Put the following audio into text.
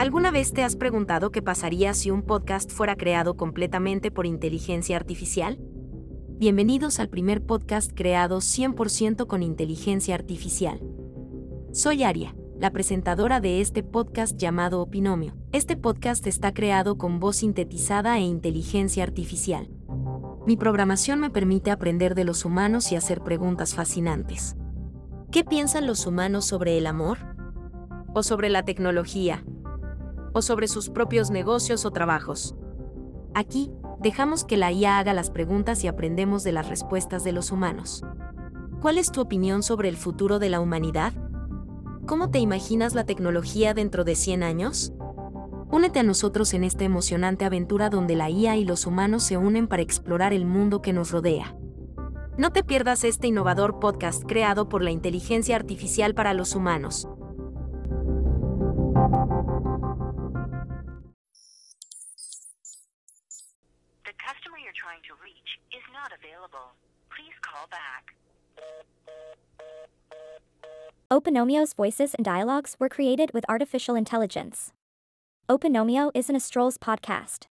¿Alguna vez te has preguntado qué pasaría si un podcast fuera creado completamente por inteligencia artificial? Bienvenidos al primer podcast creado 100% con inteligencia artificial. Soy Aria, la presentadora de este podcast llamado Opinomio. Este podcast está creado con voz sintetizada e inteligencia artificial. Mi programación me permite aprender de los humanos y hacer preguntas fascinantes. ¿Qué piensan los humanos sobre el amor? ¿O sobre la tecnología? ¿O sobre sus propios negocios o trabajos? Aquí, dejamos que la IA haga las preguntas y aprendemos de las respuestas de los humanos. ¿Cuál es tu opinión sobre el futuro de la humanidad? ¿Cómo te imaginas la tecnología dentro de 100 años? Únete a nosotros en esta emocionante aventura donde la IA y los humanos se unen para explorar el mundo que nos rodea. No te pierdas este innovador podcast creado por la inteligencia artificial para los humanos. You're trying to reach is not available. Please call back. Openomio's voices and dialogues were created with artificial intelligence. Openomio is an Astrol's podcast.